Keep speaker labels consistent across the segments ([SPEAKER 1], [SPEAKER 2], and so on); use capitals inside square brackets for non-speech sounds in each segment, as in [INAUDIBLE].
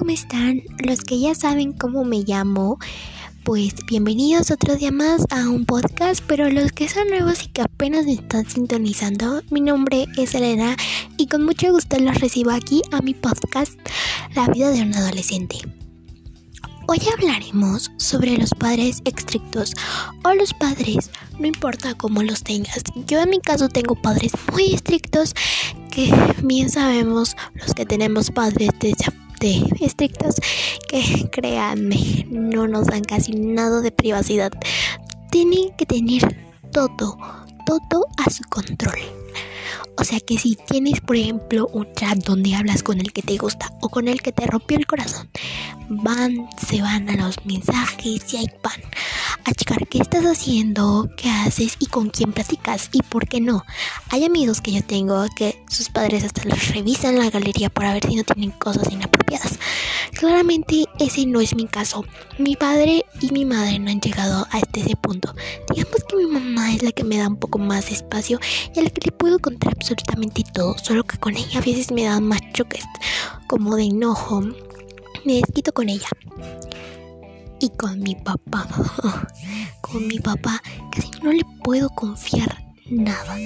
[SPEAKER 1] ¿cómo están? Los que ya saben cómo me llamo, pues bienvenidos otro día más a un podcast, pero los que son nuevos y que apenas me están sintonizando, mi nombre es Elena y con mucho gusto los recibo aquí a mi podcast La vida de un adolescente. Hoy hablaremos sobre los padres estrictos o los padres, no importa cómo los tengas. Yo en mi caso tengo padres muy estrictos que bien sabemos los que tenemos padres estrictos que créanme, no nos dan casi nada de privacidad. Tienen que tener todo, todo a su control. O sea que si tienes, por ejemplo, un chat donde hablas con el que te gusta o con el que te rompió el corazón, van, se van a los mensajes y ahí van a checar qué estás haciendo, qué haces y con quién platicas y por qué no. Hay amigos que yo tengo que sus padres hasta los revisan la galería para ver si no tienen cosas inapropiadas. Claramente ese no es mi caso. Mi padre y mi madre no han llegado a este punto. Digamos que mi mamá es la que me da un poco más espacio y a la que le puedo contar absolutamente todo, solo que con ella a veces me da más choques, como de enojo. Me desquito con ella y con mi papá. [LAUGHS] con mi papá casi no le puedo confiar nada,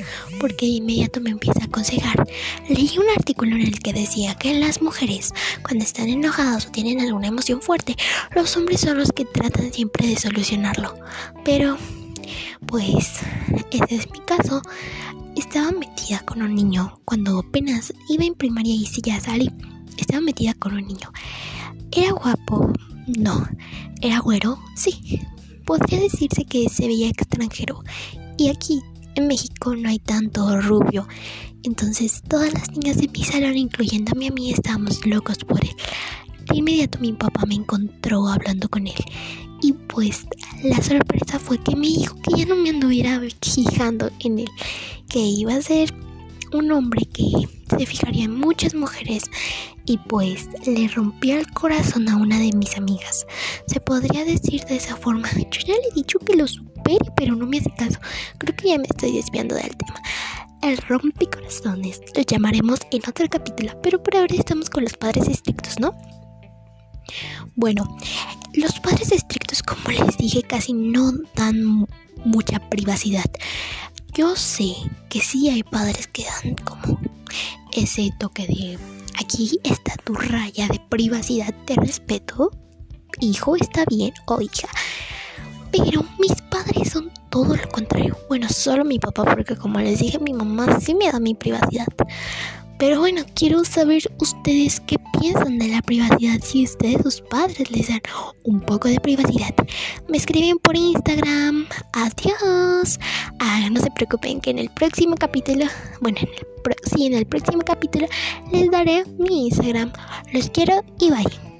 [SPEAKER 1] porque de inmediato me empieza a aconsejar. Leí un artículo en el que decía que las mujeres, cuando están enojadas o tienen alguna emoción fuerte, los hombres son los que tratan siempre de solucionarlo. Pero, pues, ese es mi caso. Estaba metida con un niño cuando apenas iba en primaria y si ya salí. Estaba metida con un niño. Era guapo, no. ¿Era güero? Sí. Podría decirse que se veía extranjero. Y aquí, en México, no hay tanto rubio. Entonces, todas las niñas de mi salón, incluyéndome a mí, estábamos locos por él. De inmediato mi papá me encontró hablando con él. Y pues la sorpresa fue que me dijo que ya no me anduviera fijando en él, que iba a ser un hombre que se fijaría en muchas mujeres y pues le rompió el corazón a una de mis amigas. Se podría decir de esa forma. Yo ya le he dicho que lo supere, pero no me hace caso. Creo que ya me estoy desviando del tema. El rompecorazones lo llamaremos en otro capítulo, pero por ahora estamos con los padres estrictos, ¿no? Bueno, los padres estrictos, como les dije, casi no dan mucha privacidad. Yo sé que sí hay padres que dan como ese toque de aquí está tu raya de privacidad, de respeto. Hijo está bien o hija. Pero mis padres son todo lo contrario. Bueno, solo mi papá, porque como les dije, mi mamá sí me da mi privacidad. Pero bueno, quiero saber ustedes qué piensan de la privacidad, si ustedes, sus padres, les dan un poco de privacidad. Me escriben por Instagram. Adiós. Preocupen que en el próximo capítulo, bueno, en sí, en el próximo capítulo les daré mi Instagram. Los quiero y bye.